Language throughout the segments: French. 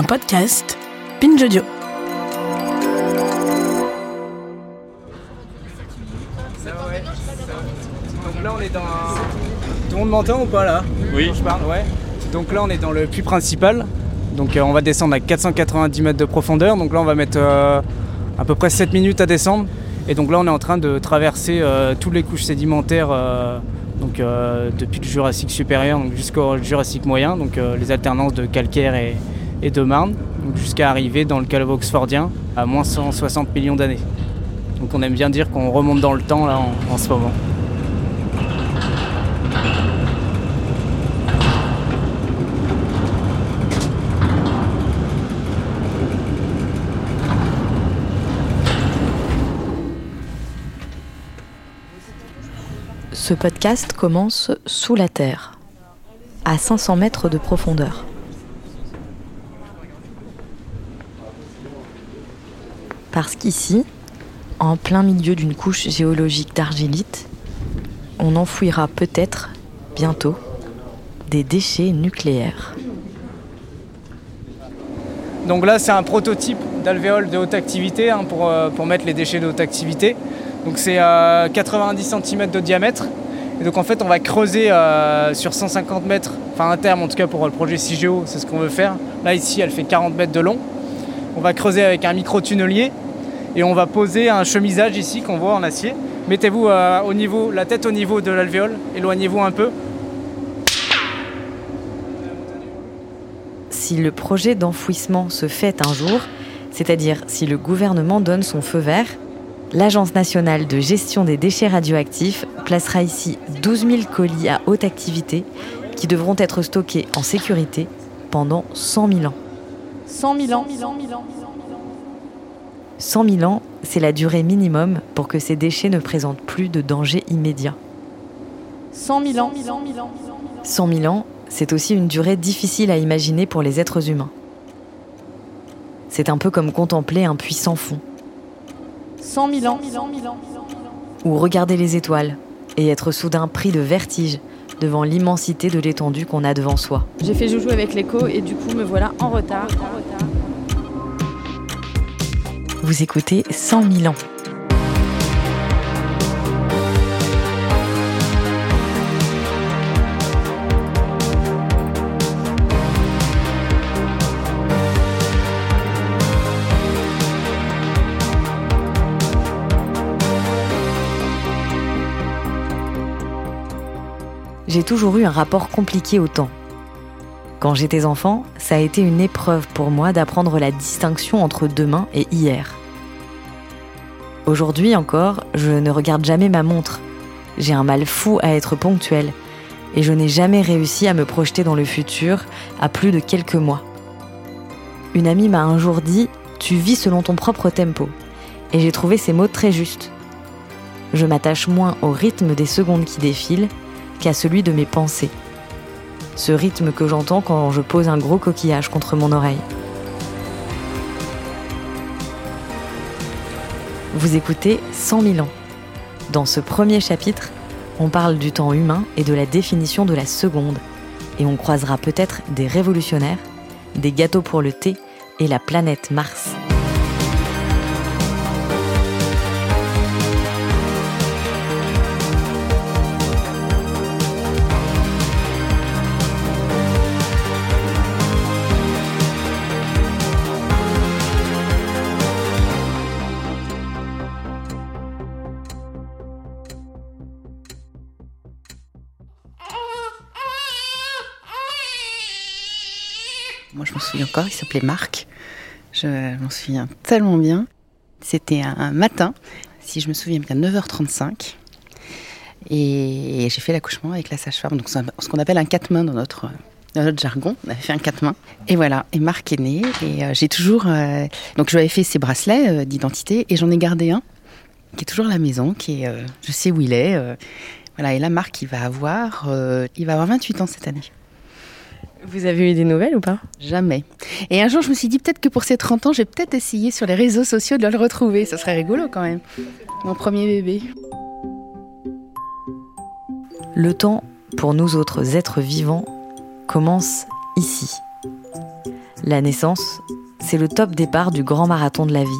un podcast Binge Audio. Donc là, on est dans. Tout le monde m'entend ou pas là Oui. Je parle, ouais. Donc là, on est dans le puits principal. Donc euh, on va descendre à 490 mètres de profondeur. Donc là, on va mettre euh, à peu près 7 minutes à descendre. Et donc là, on est en train de traverser euh, toutes les couches sédimentaires. euh, donc euh, depuis le Jurassique supérieur donc jusqu'au Jurassique moyen, donc euh, les alternances de calcaire et, et de marne, jusqu'à arriver dans le calve oxfordien à moins 160 millions d'années. Donc on aime bien dire qu'on remonte dans le temps là en- en ce moment. Ce podcast commence sous la Terre, à 500 mètres de profondeur. Parce qu'ici, en plein milieu d'une couche géologique d'argilite, on enfouira peut-être, bientôt, des déchets nucléaires. Donc là, c'est un prototype d'alvéole de haute activité hein, pour, euh, pour mettre les déchets de haute activité. Donc c'est euh, 90 cm de diamètre. Et donc en fait, on va creuser euh, sur 150 mètres, enfin un terme en tout cas pour le projet CIGEO, c'est ce qu'on veut faire. Là, ici, elle fait 40 mètres de long. On va creuser avec un micro-tunnelier et on va poser un chemisage ici qu'on voit en acier. Mettez-vous euh, au niveau, la tête au niveau de l'alvéole, éloignez-vous un peu. Si le projet d'enfouissement se fait un jour, c'est-à-dire si le gouvernement donne son feu vert, l'Agence nationale de gestion des déchets radioactifs placera ici 12 000 colis à haute activité qui devront être stockés en sécurité pendant 100 000 ans. 100 000 ans. 100 000 ans, c'est la durée minimum pour que ces déchets ne présentent plus de danger immédiat. 100 000 ans. 100 000 ans, c'est aussi une durée difficile à imaginer pour les êtres humains. C'est un peu comme contempler un puits sans fond. 100 000 ans. ou regarder les étoiles et être soudain pris de vertige devant l'immensité de l'étendue qu'on a devant soi. J'ai fait joujou avec l'écho et du coup me voilà en retard. Vous écoutez 100 000 ans. J'ai toujours eu un rapport compliqué au temps. Quand j'étais enfant, ça a été une épreuve pour moi d'apprendre la distinction entre demain et hier. Aujourd'hui encore, je ne regarde jamais ma montre. J'ai un mal fou à être ponctuel et je n'ai jamais réussi à me projeter dans le futur à plus de quelques mois. Une amie m'a un jour dit Tu vis selon ton propre tempo. Et j'ai trouvé ces mots très justes. Je m'attache moins au rythme des secondes qui défilent qu'à celui de mes pensées. Ce rythme que j'entends quand je pose un gros coquillage contre mon oreille. Vous écoutez 100 000 ans. Dans ce premier chapitre, on parle du temps humain et de la définition de la seconde. Et on croisera peut-être des révolutionnaires, des gâteaux pour le thé et la planète Mars. Encore, il s'appelait Marc. Je m'en souviens tellement bien. C'était un, matin, si je me souviens bien, 9h35. Et j'ai fait l'accouchement avec la sage-femme, donc ce qu'on appelle un quatre mains dans notre, jargon. On avait fait un quatre mains. Et voilà, et Marc est né. Et euh, j'ai toujours. euh, donc je lui avais fait ses bracelets euh, d'identité et j'en ai gardé un qui est toujours à la maison, qui est. je sais où il est. voilà, et là, Marc, il va avoir, il va avoir 28 ans cette année. Vous avez eu des nouvelles ou pas? Jamais. Et un jour, je me suis dit peut-être que pour ses 30 ans, j'ai peut-être essayé sur les réseaux sociaux de le retrouver. Ça serait rigolo quand même. Mon premier bébé. Le temps, pour nous autres êtres vivants, commence ici. La naissance, c'est le top départ du grand marathon de la vie.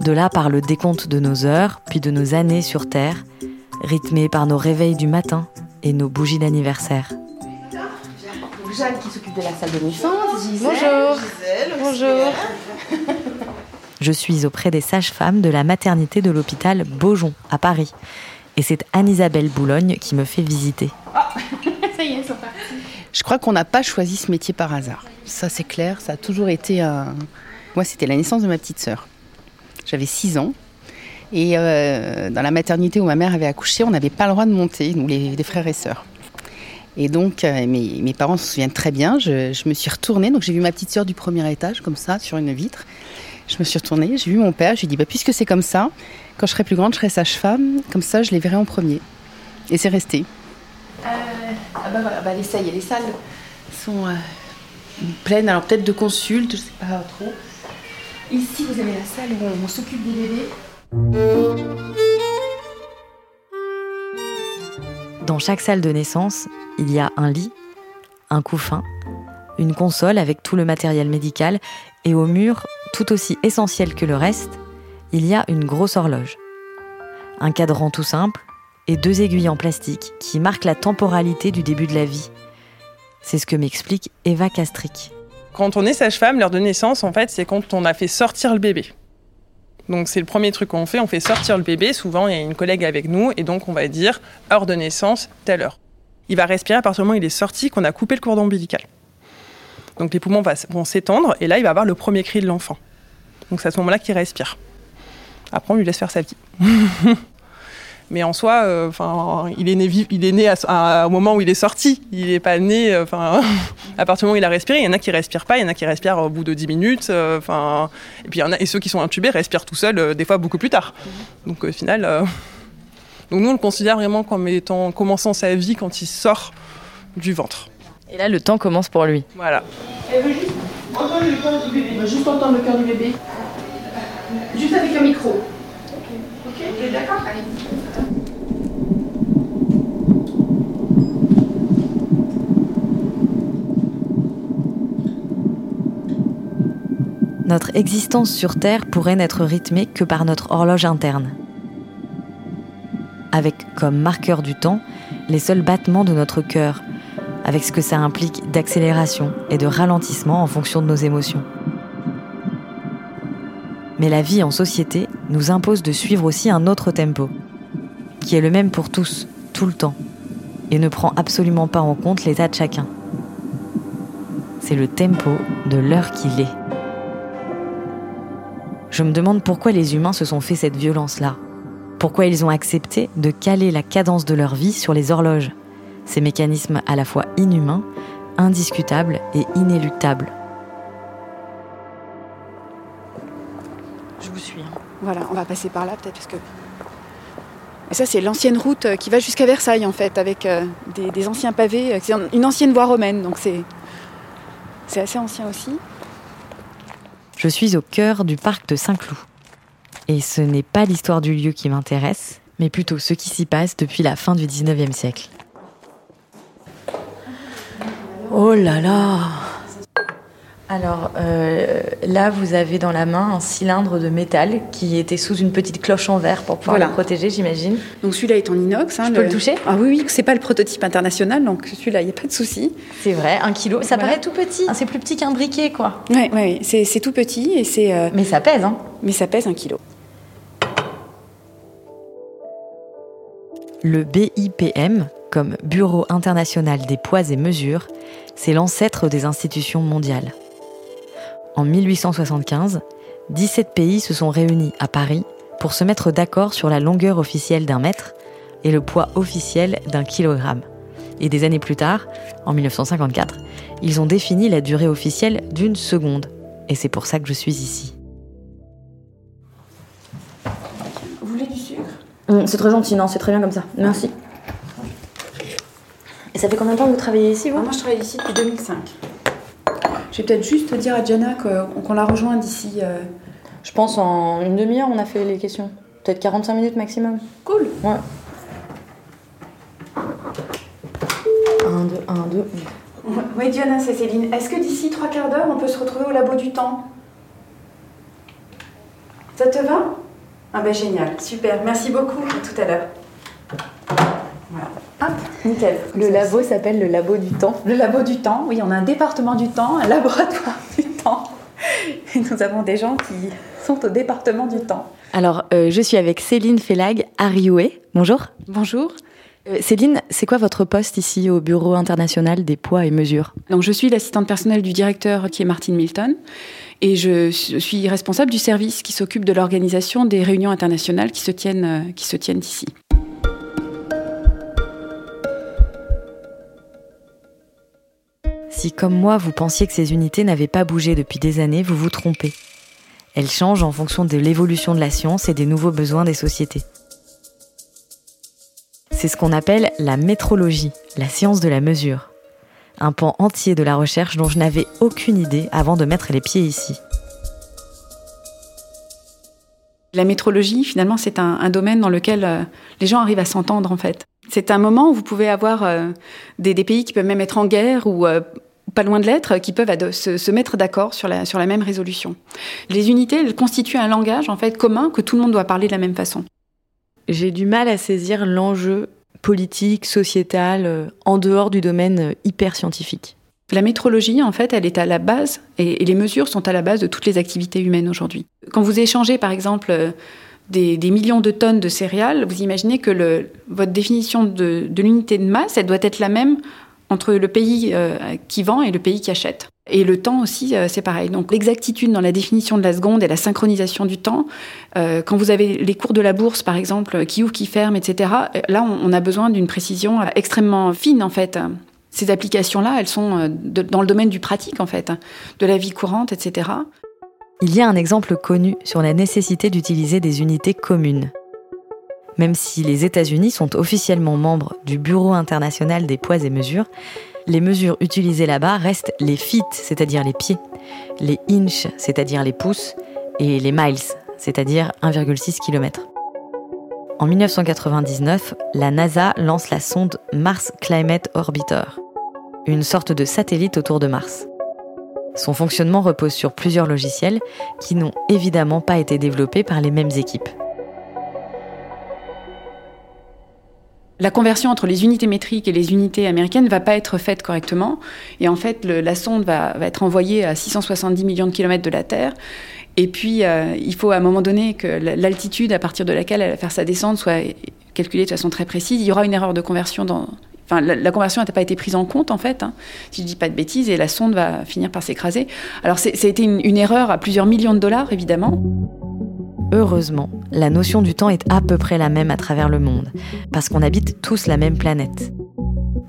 De là part le décompte de nos heures, puis de nos années sur Terre, rythmé par nos réveils du matin et nos bougies d'anniversaire. Jeanne qui s'occupe de la salle de naissance. Bonjour. Bonjour. Je suis auprès des sages-femmes de la maternité de l'hôpital Beaujon, à Paris. Et c'est Anne-Isabelle Boulogne qui me fait visiter. Ça y est, c'est parti. Je crois qu'on n'a pas choisi ce métier par hasard. Ça, c'est clair. Ça a toujours été un. Moi, c'était la naissance de ma petite sœur. J'avais 6 ans. Et euh, dans la maternité où ma mère avait accouché, on n'avait pas le droit de monter, nous, les, les frères et sœurs. Et donc, euh, mes, parents se souviennent très bien. Je, me suis retournée. Donc, j'ai vu ma petite sœur du premier étage, comme ça, sur une vitre. Je me suis retournée, j'ai vu mon père. Je lui ai dit, bah, puisque c'est comme ça, quand je serai plus grande, je serai sage-femme. Comme ça, je les verrai en premier. Et c'est resté. ah bah voilà, bah est, les salles sont euh, pleines. Alors, peut-être de consultes, je sais pas trop. Ici, vous avez la salle où on, on s'occupe des bébés. Dans chaque salle de naissance, il y a un lit, un couffin, une console avec tout le matériel médical et au mur, tout aussi essentiel que le reste, il y a une grosse horloge. Un cadran tout simple et deux aiguilles en plastique qui marquent la temporalité du début de la vie. C'est ce que m'explique Eva Castric. Quand on est sage-femme, l'heure de naissance, en fait, c'est quand on a fait sortir le bébé. Donc c'est le premier truc qu'on fait, on fait sortir le bébé. Souvent, il y a une collègue avec nous et donc on va dire heure de naissance, telle heure. Il va respirer à partir du moment où il est sorti, qu'on a coupé le cordon ombilical. Donc les poumons vont s'étendre et là, il va avoir le premier cri de l'enfant. Donc c'est à ce moment-là qu'il respire. Après, on lui laisse faire sa vie. Mais en soi, euh, enfin, il est né, il est né à, à- au moment où il est sorti. Il n'est pas né, euh, enfin, à partir du moment où il a respiré. Il y en a qui respirent pas, il y en a qui respirent au bout de 10 minutes. euh, Enfin, et puis il y en a et ceux qui sont intubés respirent tout seuls, euh, des fois beaucoup plus tard. Donc au final, euh, donc nous on le considère vraiment comme étant commençant sa vie quand il sort du ventre. Et là, le temps commence pour lui. Voilà. Elle veut juste entendre le cœur du bébé. Elle veut juste entendre le cœur du bébé. Juste avec un micro. Ok, ok, d'accord Allez. Notre existence sur Terre pourrait n'être rythmée que par notre horloge interne. Avec comme marqueur du temps les seuls battements de notre cœur, avec ce que ça implique d'accélération et de ralentissement en fonction de nos émotions. Mais la vie en société nous impose de suivre aussi un autre tempo, qui est le même pour tous, tout le temps, et ne prend absolument pas en compte l'état de chacun. C'est le tempo de l'heure qu'il est. Je me demande pourquoi les humains se sont fait cette violence-là. Pourquoi ils ont accepté de caler la cadence de leur vie sur les horloges. Ces mécanismes à la fois inhumains, indiscutables et inéluctables. Je vous suis. hein. Voilà, on va passer par là peut-être parce que. Et ça, c'est l'ancienne route euh, qui va jusqu'à Versailles en fait, avec euh, des, des anciens pavés. euh, C'est une ancienne voie romaine, donc c'est. C'est assez ancien aussi. Je suis au cœur du parc de Saint-Cloud. Et ce n'est pas l'histoire du lieu qui m'intéresse, mais plutôt ce qui s'y passe depuis la fin du 19e siècle. Oh là là Alors euh, là, vous avez dans la main un cylindre de métal qui était sous une petite cloche en verre pour pouvoir Voilà. le protéger, j'imagine. Donc celui-là est en inox. hein, Je peux le toucher? Ah oui, oui, c'est pas le prototype international, donc celui-là, il n'y a pas de souci. C'est vrai, un kilo. Ça Voilà. paraît tout petit. C'est plus petit qu'un briquet, quoi. Ouais, ouais, ouais, c'est c'est tout petit et c'est. euh, Mais ça pèse, hein. mais ça pèse un kilo. Le BIPM, comme Bureau international des poids et mesures, c'est l'ancêtre des institutions mondiales. En 1875, 17 pays se sont réunis à Paris pour se mettre d'accord sur la longueur officielle d'un mètre et le poids officiel d'un kilogramme. Et des années plus tard, en 1954, ils ont défini la durée officielle d'une seconde. Et c'est pour ça que je suis ici. Vous voulez du sucre? Hum, C'est très gentil, non, c'est très bien comme ça. Merci. Et ça fait combien de temps que vous travaillez ici, Ah, vous Moi, je travaille ici depuis 2005. Je vais peut-être juste dire à que- qu'on la rejoint d'ici. euh, Je pense en une demi-heure, on a fait les questions. Peut-être 45 minutes maximum. Cool. Ouais. 1, 2, 1, 2. Ouais, Oui, Diana, c'est Céline. Est-ce que d'ici trois quarts d'heure, on peut se retrouver au labo du temps? Ça te va? Ah ben génial, super. Merci beaucoup. À tout à l'heure. Nickel. Le labo s'appelle le labo du temps. Le labo du temps, oui, on a un département du temps, un laboratoire du temps. Et nous avons des gens qui sont au département du temps. Alors, euh, je suis avec Céline Felag Arioué. Bonjour. Bonjour. Euh, Céline, c'est quoi votre poste ici au Bureau international des poids et mesures? Donc, je suis l'assistante personnelle du directeur qui est Martine Milton et je suis responsable du service qui s'occupe de l'organisation des réunions internationales qui se tiennent, euh, qui se tiennent ici. Si comme moi vous pensiez que ces unités n'avaient pas bougé depuis des années, vous vous trompez. Elles changent en fonction de l'évolution de la science et des nouveaux besoins des sociétés. C'est ce qu'on appelle la métrologie, la science de la mesure. Un pan entier de la recherche dont je n'avais aucune idée avant de mettre les pieds ici. La métrologie, finalement, c'est un, domaine dans lequel euh, les gens arrivent à s'entendre, en fait. C'est un moment où vous pouvez avoir euh, des, pays qui peuvent même être en guerre ou euh, pas loin de l'être, qui peuvent se, mettre d'accord sur la, sur la même résolution. Les unités, elles constituent un langage, en fait, commun que tout le monde doit parler de la même façon j'ai du mal à saisir l'enjeu politique, sociétal, euh, en dehors du domaine euh, hyper scientifique. La métrologie, en fait, elle est à la base, et, les mesures sont à la base de toutes les activités humaines aujourd'hui. Quand vous échangez, par exemple, euh, des, millions de tonnes de céréales, vous imaginez que le, votre définition de, de l'unité de masse, elle doit être la même entre le pays qui vend et le pays qui achète. Et le temps aussi, euh, c'est pareil. Donc l'exactitude dans la définition de la seconde et la synchronisation du temps, euh, quand vous avez les cours de la bourse, par exemple, qui ouvre, qui ferme, etc., là, on, a besoin d'une précision euh, extrêmement fine, en fait. Ces applications-là, elles sont dans le domaine du pratique, en fait, de la vie courante, etc. Il y a un exemple connu sur la nécessité d'utiliser des unités communes. Même si les États-Unis sont officiellement membres du Bureau international des poids et mesures, les mesures utilisées là-bas restent les feet, c'est-à-dire les pieds, les inches, c'est-à-dire les pouces, et les miles, c'est-à-dire 1,6 km. En 1999, la NASA lance la sonde Mars Climate Orbiter, une sorte de satellite autour de Mars. Son fonctionnement repose sur plusieurs logiciels qui n'ont évidemment pas été développés par les mêmes équipes. La conversion entre les unités métriques et les unités américaines ne va pas être faite correctement. Et en fait, la sonde va, être envoyée à 670 millions de kilomètres de la Terre. Et puis, euh, il faut à un moment donné que l'altitude à partir de laquelle elle va faire sa descente soit calculée de façon très précise. Il y aura une erreur de conversion dans. Enfin, la, conversion n'a pas été prise en compte, en fait, hein, si je dis pas de bêtises, et la sonde va finir par s'écraser. Alors, ça a été une erreur à plusieurs millions de dollars, évidemment. Heureusement, la notion du temps est à peu près la même à travers le monde, parce qu'on habite tous la même planète.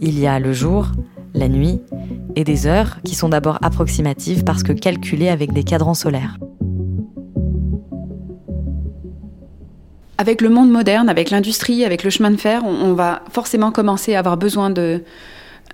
Il y a le jour, la nuit, et des heures qui sont d'abord approximatives parce que calculées avec des cadrans solaires. Avec le monde moderne, avec l'industrie, avec le chemin de fer, on, va forcément commencer à avoir besoin de,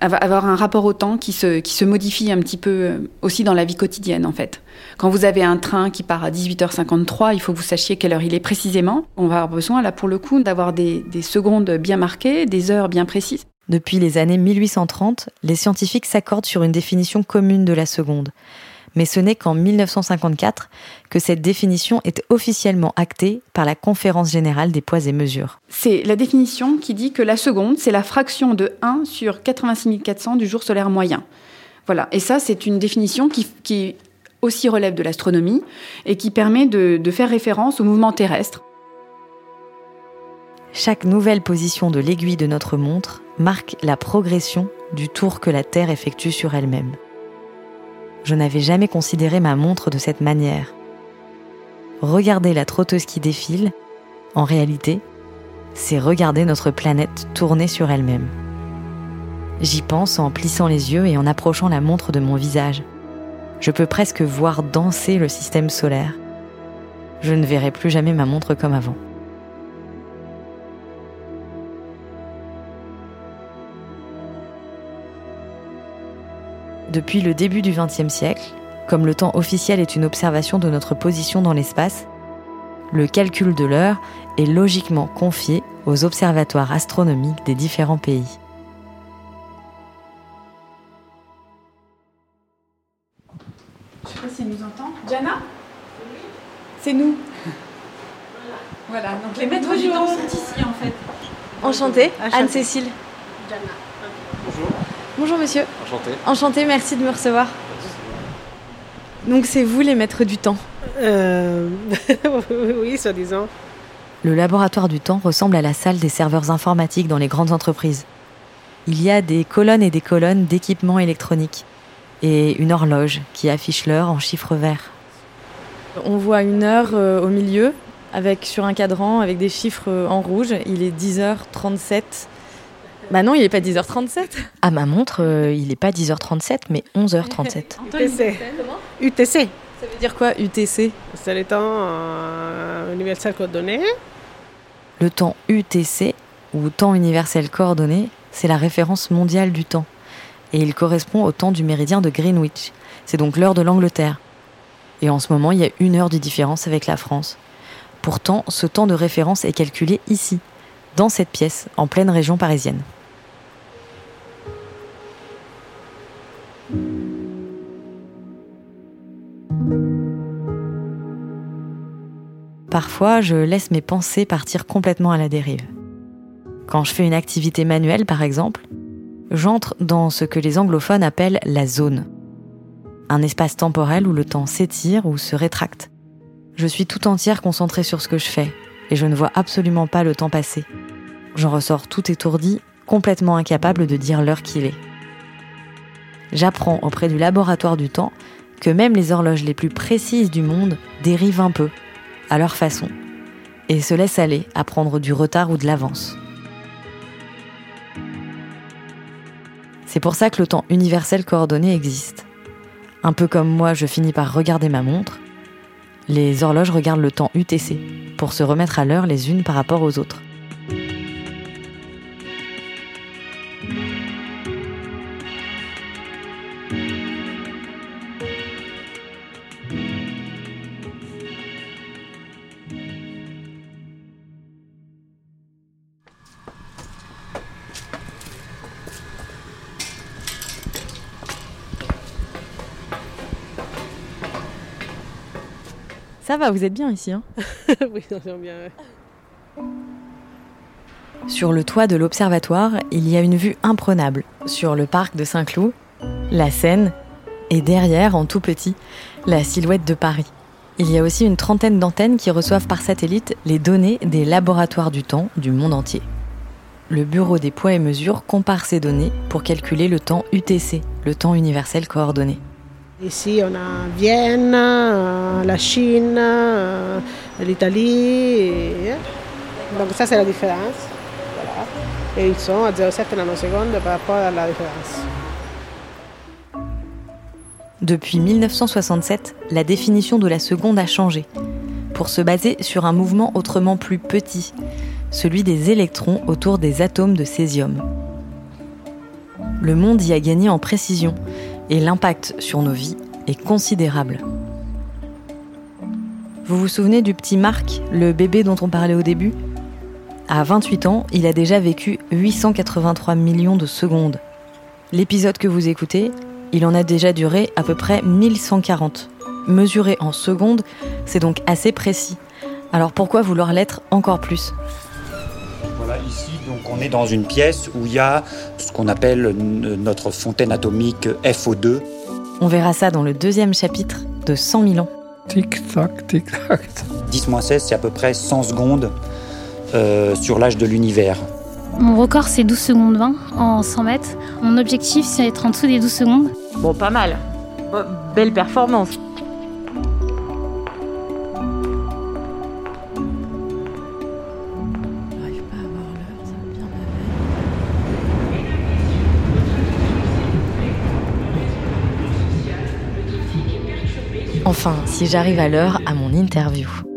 avoir un rapport au temps qui se, qui se modifie un petit peu euh, aussi dans la vie quotidienne en fait. Quand vous avez un train qui part à 18h53, il faut que vous sachiez quelle heure il est précisément. On va avoir besoin là pour le coup d'avoir des, des secondes bien marquées, des heures bien précises. Depuis les années 1830, les scientifiques s'accordent sur une définition commune de la seconde mais ce n'est qu'en 1954 que cette définition est officiellement actée par la Conférence générale des poids et mesures. C'est la définition qui dit que la seconde, c'est la fraction de 1 sur 86 400 du jour solaire moyen. Voilà, et ça, c'est une définition qui, aussi relève de l'astronomie et qui permet de faire référence au mouvement terrestre. Chaque nouvelle position de l'aiguille de notre montre marque la progression du tour que la Terre effectue sur elle-même je n'avais jamais considéré ma montre de cette manière. Regarder la trotteuse qui défile, en réalité, c'est regarder notre planète tourner sur elle-même. J'y pense en plissant les yeux et en approchant la montre de mon visage. Je peux presque voir danser le système solaire. Je ne verrai plus jamais ma montre comme avant. Depuis le début du XXe siècle, comme le temps officiel est une observation de notre position dans l'espace, le calcul de l'heure est logiquement confié aux observatoires astronomiques des différents pays. Je sais pas s'il nous entend. Jana? C'est nous. Voilà, donc les maîtres du temps sont ici en fait. Enchantée, Anne-Cécile. Bonjour. Bonjour monsieur. Enchanté. Enchantée, merci de me recevoir. Donc c'est vous les maîtres du temps Euh, oui, soi-disant. Le laboratoire du temps ressemble à la salle des serveurs informatiques dans les grandes entreprises. Il y a des colonnes et des colonnes d'équipements électroniques et une horloge qui affiche l'heure en chiffres verts. On voit une heure euh, au milieu, avec sur un cadran, avec des chiffres euh, en rouge. Il est 10h37. Bah non, il est pas 10h37. À ma montre, euh, il n'est pas 10h37 mais 11h37. UTC. UTC. Ça veut dire quoi UTC C'est le temps euh, universel coordonné. Le temps UTC, ou temps universel coordonné, c'est la référence mondiale du temps. Et il correspond au temps du méridien de Greenwich. C'est donc l'heure de l'Angleterre. Et en ce moment, il y a une heure de différence avec la France. Pourtant, ce temps de référence est calculé ici, dans cette pièce, en pleine région parisienne. Parfois, je laisse mes pensées partir complètement à la dérive. Quand je fais une activité manuelle, par exemple, j'entre dans ce que les anglophones appellent la zone. Un espace temporel où le temps s'étire ou se rétracte. Je suis tout entière concentrée sur ce que je fais et je ne vois absolument pas le temps passer. J'en ressors tout étourdi, complètement incapable de dire l'heure qu'il est. J'apprends auprès du laboratoire du temps que même les horloges les plus précises du monde dérivent un peu, à leur façon, et se laissent aller à prendre du retard ou de l'avance. C'est pour ça que le temps universel coordonné existe. Un peu comme moi, je finis par regarder ma montre, les horloges regardent le temps UTC pour se remettre à l'heure les unes par rapport aux autres. Va, vous êtes bien ici. Hein oui, j'aime bien. Sur le toit de l'observatoire, il y a une vue imprenable sur le parc de Saint-Cloud, la Seine et derrière, en tout petit, la silhouette de Paris. Il y a aussi une trentaine d'antennes qui reçoivent par satellite les données des laboratoires du temps du monde entier. Le Bureau des poids et mesures compare ces données pour calculer le temps UTC, le temps universel coordonné. Ici, on a Vienne, euh, la Chine, euh, l'Italie. Donc ça, c'est la différence. Voilà. Et ils sont à 0,7 nanosecondes par rapport à la différence. Depuis 1967, la définition de la seconde a changé, pour se baser sur un mouvement autrement plus petit, celui des électrons autour des atomes de césium. Le monde y a gagné en précision, et l'impact sur nos vies est considérable. Vous vous souvenez du petit Marc, le bébé dont on parlait au début? À 28 ans, il a déjà vécu 883 millions de secondes. L'épisode que vous écoutez, il en a déjà duré à peu près 1140. Mesuré en secondes, c'est donc assez précis. Alors pourquoi vouloir l'être encore plus? Voilà, ici, donc, on est dans une pièce où il y a ce qu'on appelle notre fontaine atomique FO2. On verra ça dans le deuxième chapitre de 100 000 ans. Tic-tac, tic-tac. 10-16, c'est à peu près 100 secondes euh, sur l'âge de l'univers. Mon record, c'est 12 secondes 20 en 100 mètres. Mon objectif, c'est d'être en dessous des 12 secondes. Bon, pas mal. belle performance. Enfin, si j'arrive à l'heure à mon interview.